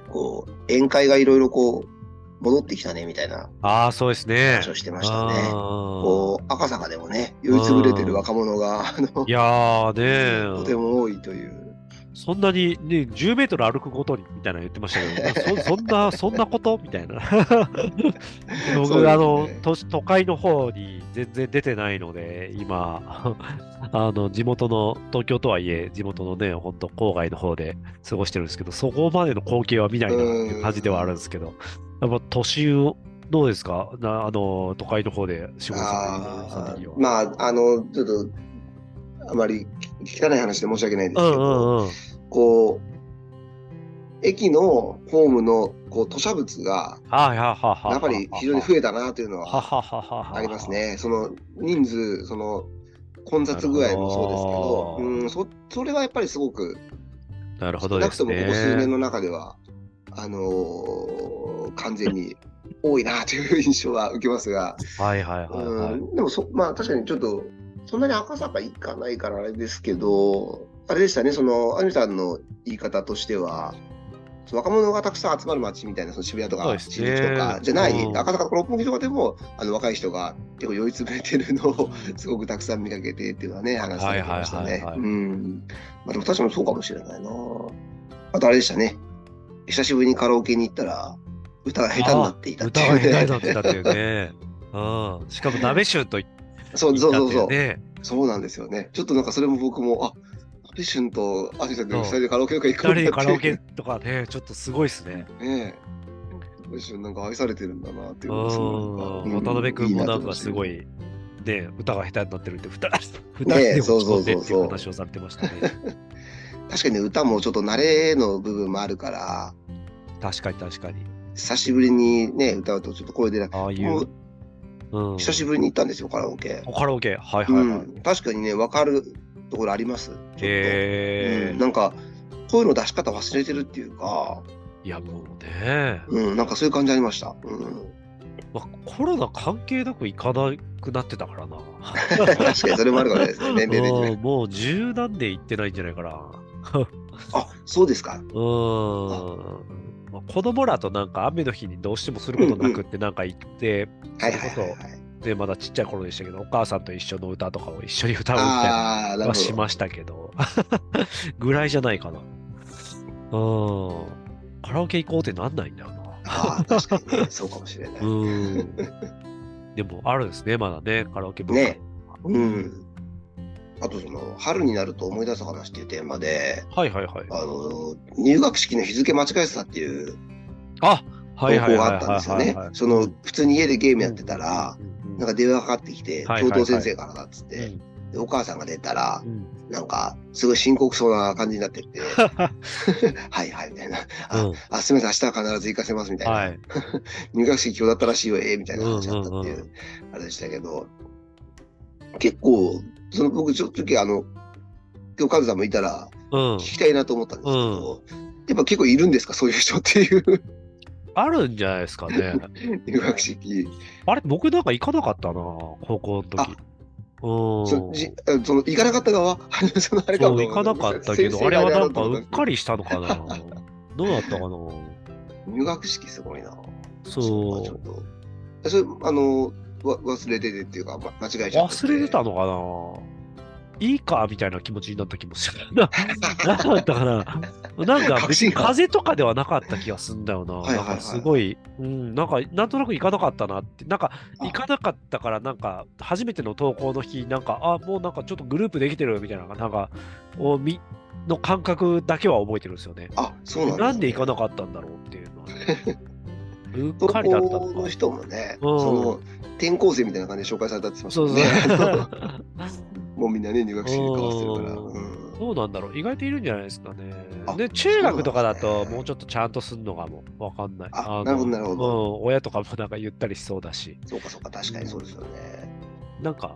こう、宴会がいろいろこう、戻ってきたねみたいなああ、そうですね。話をしてましたね。こう、赤坂でもね、酔いつぶれてる若者が、いやーね とても多いという。そんなに、ね、10メートル歩くごとにみたいな言ってましたけど、そそんな、そんなこと？みたいな。僕、ね、あの都、都会の方に全然出てないので、今、あの、地元の、東京とはいえ、地元のね、本当郊外の方で過ごしてるんですけど、そこまでの光景は見ないなっていう感じではあるんですけど、やっぱ都心どうですか？なあの、都会の方で仕事されるまあ、あの、ちょっと、あまり汚い話で申し訳ないんですけど、うんうんうん、こう、駅のホームのこう吐砂物が、やっぱり非常に増えたなというのはありますね。その人数、その混雑具合もそうですけど、うん、そそれはやっぱりすごく、なるほど、ね、なくともここ数年の中では、あのー、完全に多いなという印象は受けますが、はいはいはい、はい、でもそ、まあ確かにちょっと、そんなに赤坂行かないからあれですけど、あれでしたね、その、アミさんの言い方としては、若者がたくさん集まる街みたいな、その渋谷とか新宿とかじゃない、赤坂六本木とかでも、あの若い人が結構酔いつぶれてるのをすごくたくさん見かけてっていうのはね、話されてましたね。うん。まあ、でも確かにそうかもしれないな。あとあれでしたね。久しぶりにカラオケに行ったら、歌が下手になっていたっていう、ね。歌が下手になってたっていうね。うん。しかも、鍋臭とそうそうそうそう。そうなんですよね。ちょっとなんかそれも僕も、あピシュンとアシさんで2人でカラオケとか行くんだ人でカラオケとかね、ちょっとすごいっすね。ねえ。ピシュンなんか愛されてるんだなっていうのが渡辺君もなんかすごい、ね、歌が下手になってるって、二人 で落ち込んでっていう話をされてましたね。確かに歌もちょっと慣れの部分もあるから。確かに確かに。久しぶりにね、歌うとちょっと声出ない。ああいう。うん、久しぶりに行ったんですよ、カラオケ。カラオケはいはいはい。うん、確かにね、分かるところあります。へえ、うん、なんか声の出し方忘れてるっていうか。いやもうね。うん、なんかそういう感じありました。うん。まあ、コロナ関係なく行かなくなってたからな。確かにそれもあるかもですね、年齢的に。もう十何年行ってないんじゃないかな。あそうですか。うん。まあ、子供らとなんか雨の日にどうしてもすることなくってなんか行って、はいはいはい、はいで、まだちっちゃい頃でしたけど、お母さんと一緒の歌とかを一緒に歌うみたいなはしましたけど、ぐらいじゃないかな。うん。カラオケ行こうってなんないんだよな。ああ、確かに、ね、そうかもしれない。うん。でも、あるんですね、まだね、カラオケ文化。ね。うん。あと、その、春になると思い出す話っていうテーマで、はいはいはい。あの、入学式の日付間違えてたっていう、あ投稿があったんですよね。その、普通に家でゲームやってたら、うんなんか電話かかってきて、教頭先生からだっつって、でお母さんが出たら、なんか、すごい深刻そうな感じになってて、はいはい、みたいな。あ、うん、あすみません、明日は必ず行かせます、みたいな。はい、入学式今日だったらしいよ、ええみたいな話だったっていう、あれでしたけど、結構、その僕、ちょっとあの、今日カズさんもいたら、聞きたいなと思ったんですけど、うん、やっぱ結構いるんですか、そういう人っていう。あるんじゃないですかね。入学式。あれ、僕なんか行かなかったな、高校の時。うんそじその行かなかった側？そのあれか行かなかったけど、あれはなんかうっかりしたのかな。どうだったかな？入学式すごいな。そう。ちょっとそれあのわ忘れててっていうか、ま、間違えちゃった。忘れてたのかな？いいかみたいな気持ちになった気もする。なかったかな？なんか別に風とかではなかった気がすんだよな。なんかすごい、うん、なんかなんとなく行かなかったなって、なんか行かなかったから、なんか初めての登校の日、なんか、あ、もうなんかちょっとグループできてるみたいな、なんか、おみの感覚だけは覚えてるんですよね。あ、そうなん、ね、なんで行かなかったんだろうっていうのは、ね。うっかりだったのの人もね、うん、その転校生みたいな感じで紹介されたって言ってましたね。そうそうもうみんなね、入学式に交わしてるから。うん、どうなんだろう意外といるんじゃないですかね。で、中学とかだともうちょっとちゃんとすんのかもわかんない。あなるほど、なるほど、うん。親とかもなんか言ったりしそうだし。そうか、そうか、確かにそうですよね。なんか、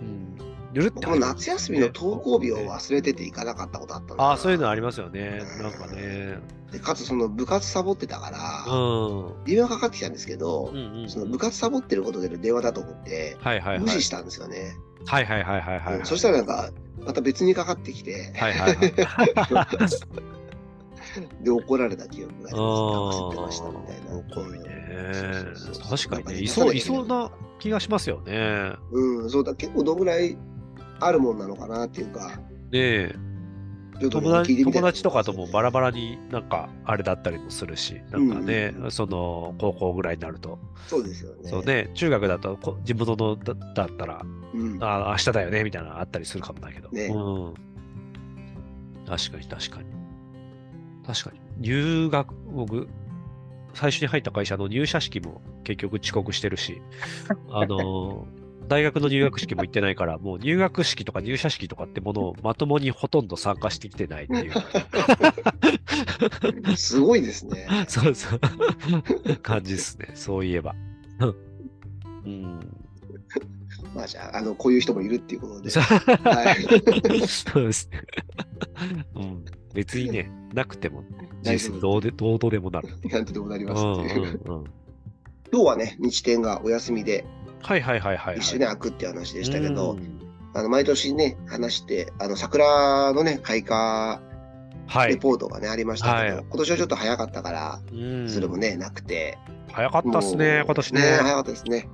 うん。ぬるって僕も夏休みの登校日を忘れてて行かなかったことあったんああ、そういうのありますよね。なんかね。でかつその部活サボってたから、うん、電話かかってきたんですけど、うんうん、その部活サボってることでの電話だと思って、はいはいはい、無視したんですよね。はいはいはいはいはい、はい、そしたらなんか、また別にかかってきて、はいはいはい、で、怒られた記憶があります。ってましたみたいな。怒るね。確かにね、いそう、いそうな気がしますよね。うん、そうだ、結構どぐらいあるもんなのかなっていうか。ねえ。友達友達とかともバラバラになんかあれだったりもするし、なんかね、うん、その高校ぐらいになると。そうですよね。そうね、中学だと地元のだだったら、うん、あ明日だよねみたいなのあったりするかもだけど。ね、うん。確かに確かに。確かに。入学、僕、最初に入った会社の入社式も結局遅刻してるし、あの、大学の入学式も行ってないから、もう入学式とか入社式とかってものをまともにほとんど参加してきてないっていう。すごいですね。そうそう。感じですね。そういえば。うん。まあじゃあ、あの、こういう人もいるっていうことで。はい、そうですね。うん。別にね、なくても、人生どうで、どうとでもなる。なんとでもなりますっていう。今日はね、日展がお休みで、はいはいはいはい、一緒に開くっていう話でしたけど、あの毎年ね、話して、あの桜のね、開花レポートがね、ありましたけど、今年はちょっと早かったから、それもね、なくて。早かったっすね、今年ね。早かったですね。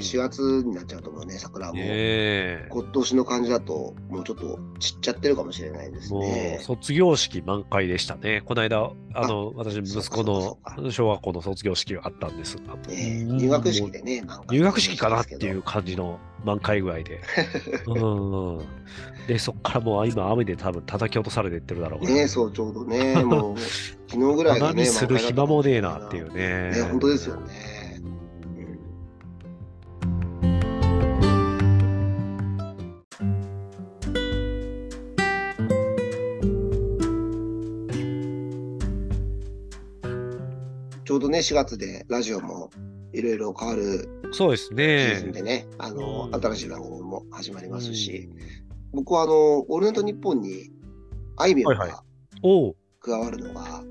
4月になっちゃうと思うね、桜も。今年の感じだと、もうちょっと散っちゃってるかもしれないですね。卒業式満開でしたね。この間、あの、私、息子の小学校の卒業式があったんですが。入学式でね、入学式かなっていう感じの満開具合で。うん。で、そっからもう今、雨で多分叩き落とされてってるだろうね。そう、ちょうどね、もう、昨日ぐらいでね。する暇もねえなっていうね。ね、本当ですよね。ちょうどね、4月でラジオもいろいろ変わるそうですね。シーズンでね、あの、うん、新しい番組も始まりますし、うん、僕はあの、オールナイトニッポンにあいみょんが加わるのが、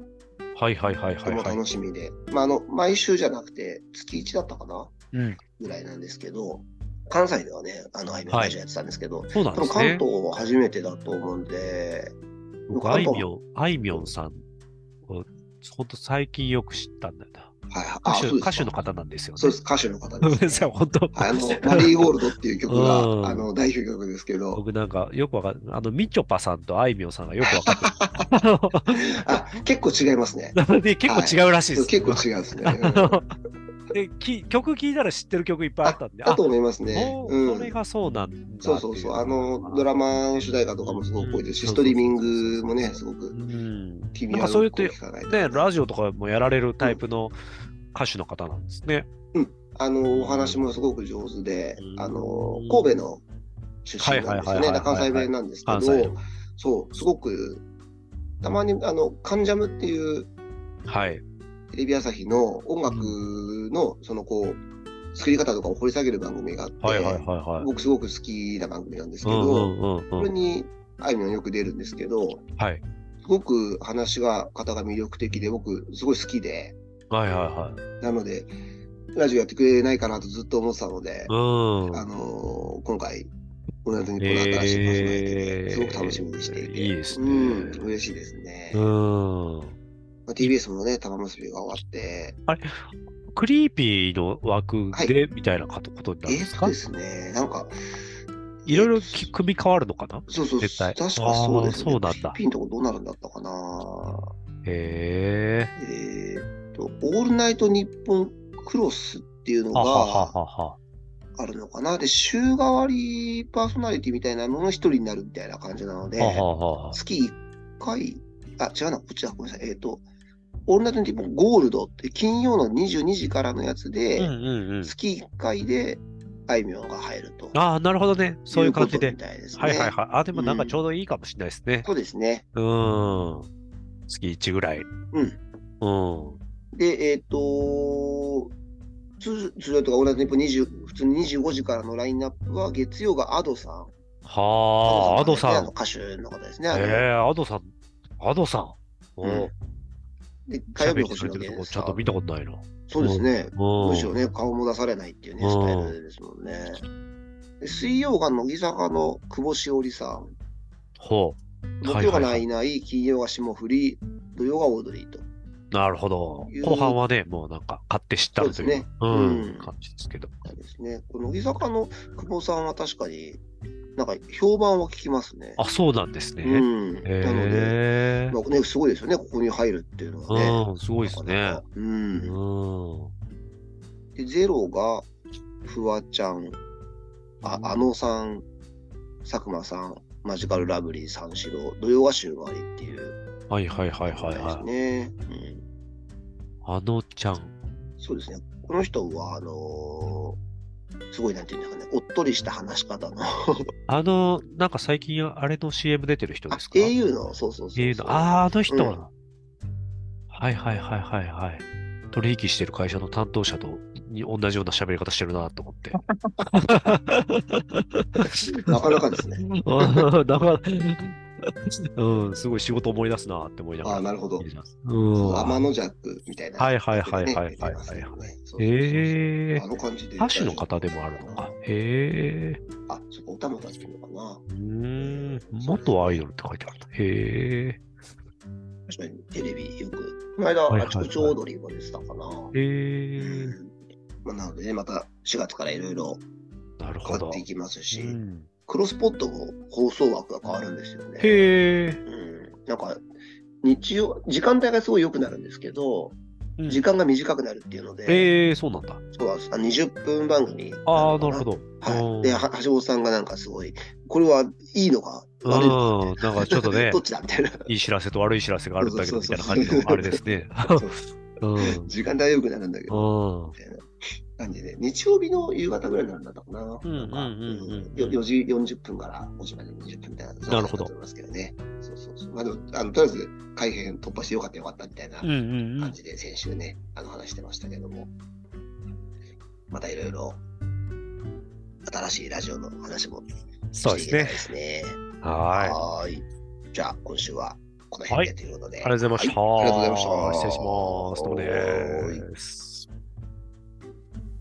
はいはいはいはい、とても楽しみで、まあ、あの、毎週じゃなくて、月1だったかな、うん、ぐらいなんですけど、関西ではね、あの、あいみょんラジオやってたんですけど、はい、そうなんですね、関東は初めてだと思うんで、あいみょん、あいみょんさん本当最近よく知ったんだよな。はい、歌手歌手の方なんですよね。そうです、歌手の方です、ね。本当。あの、マリーゴールドっていう曲が、うん、あの、代表曲ですけど。僕なんか、よくわかんあの、みちょぱさんとあいみょんさんがよくわかって あ、結構違いますね。で結構違うらしいです。結構違うんですね。でき曲聴いたら知ってる曲いっぱいあったんで。あと思いますね。うん、それがそうなんだそうそうそう。あの、ドラマの主題歌とかもすごく多いですし、ストリーミングもね、すごく。うん。なんかそう言って、ね、ラジオとかもやられるタイプの歌手の方なんですね。うん。あの、お話もすごく上手で、あの、神戸の出身なんですよね。関西弁なんですけど、そう、すごく、たまに、あの、カンジャムっていう、はい。テレビ朝日の音楽の、そのこう、作り方とかを掘り下げる番組があって、僕すごく好きな番組なんですけど、これにあいみょんよく出るんですけど、はい、すごく話が、方が魅力的で、僕すごい好きで、はいはいはい。なので、ラジオやってくれないかなとずっと思ってたので、うん、あのー、今回、この後にこの新しいパーソナリティですごく楽しみにしていて、いいですね。うん、嬉しいですね。うんまあ、TBS もね、玉結びが終わって。あれ、クリーピーの枠で、みたいなことになるんですか、えー、そうですね。なんか、いろいろ組み変わるのかな？そうそう、絶対。確かそうですね。そうなんだ。クリーピーのとこどうなるんだったかなへえ。えー、と、オールナイトニッポンクロスっていうのが、あるのかなで、週替わりパーソナリティみたいなのの一人になるみたいな感じなので、月1回、あ、違うな、こっちだ、ごめんなさい。えっ、ー、と、オールナイトニッポンゴールドって金曜の22時からのやつで、月1回であいみょんが入ると。ああ、なるほどね。そういう感じで。はいはいはい。あ、でもなんかちょうどいいかもしれないですね。うん、そうですね。うん。月1ぐらい。うん。うん。で、えっ、ー、と通常とか、オールナイトニッポン20、普通に25時からのラインナップは、月曜が Ado さん。はあ、Ado さん。歌手の方ですね。ええー、Ado さん。Ado さん。お、うん、で、火曜日星野源ちゃんと見たことないな。そうですね。むしろね、顔も出されないっていうね、スタイルですもんね。水曜が乃木坂の久保しおりさん。ほう。木曜がないない、金曜が霜降り、土曜がオードリーと。なるほど。後半はね、もうなんか、買って知ったというね、うん、感じですけど。ですね。乃木坂の久保さんは確かに、なんか評判は聞きますね。あ、そうなんですね。うん。なので、まあね、すごいですよね、ここに入るっていうのはね。うん、すごいですね。うん。で、ゼロが、フワちゃん、あ、あのさん、佐久間さん、マジカルラブリー三四郎、土曜は週替わりっていう。はいはいはいはい、はい。ね。うん。あのちゃん。そうですね。この人は、あのー、すごい、なんていうんですかね、おっとりした話し方の あの、なんか最近、あれの CM 出てる人ですか ?au の、そうそうそう au の、ああ、あの人、うん、はいはいはいはいはい。取引してる会社の担当者とに同じような喋り方してるなと思って。なかなかですね。なか うん、すごい仕事思い出すなって思いながら。あなるほど。うん。天の弱みたいな、はいはいはいはいはいはい。へえ。あの感じで。歌手の方でもあるのか。へえ。あ、そこ歌も歌ってるのかな。うん。元アイドルって書いてあるへえ。確かにテレビよく。この間、あちこち踊りも出てたかな。へえ。まあ、なのでね、また4月からいろいろ変わっていきますし。クロスポットも放送枠が変わるんですよね。へえ。うん。なんか、日曜、時間帯がすごい良くなるんですけど、うん、時間が短くなるっていうので。ええー、そうなんだ。そうなんです。あ20分番組。ああ、なるほど。はい。で、橋本さんがなんかすごい、これはいいのか悪いのか。なんかちょっとね、どっちだみたいな。いい知らせと 悪い知らせがあるんだけど、みたいな感じのあれですね。時間帯良くなるんだけど、みたいな。感じで、日曜日の夕方ぐらいになるんだったかな。うんうんうん4時40分から5時まで20分みたいな。なるほど。思いますけどね。そうそうそう。まあでも、あのとりあえず改編突破してよかったよかったみたいな感じで先週ね、あの話してましたけども、またいろいろ新しいラジオの話もしていきたいですね。はい。じゃあ今週はこの辺でということで、はい。ありがとうございました。はい、ありがとうございました。失礼します。どうもです。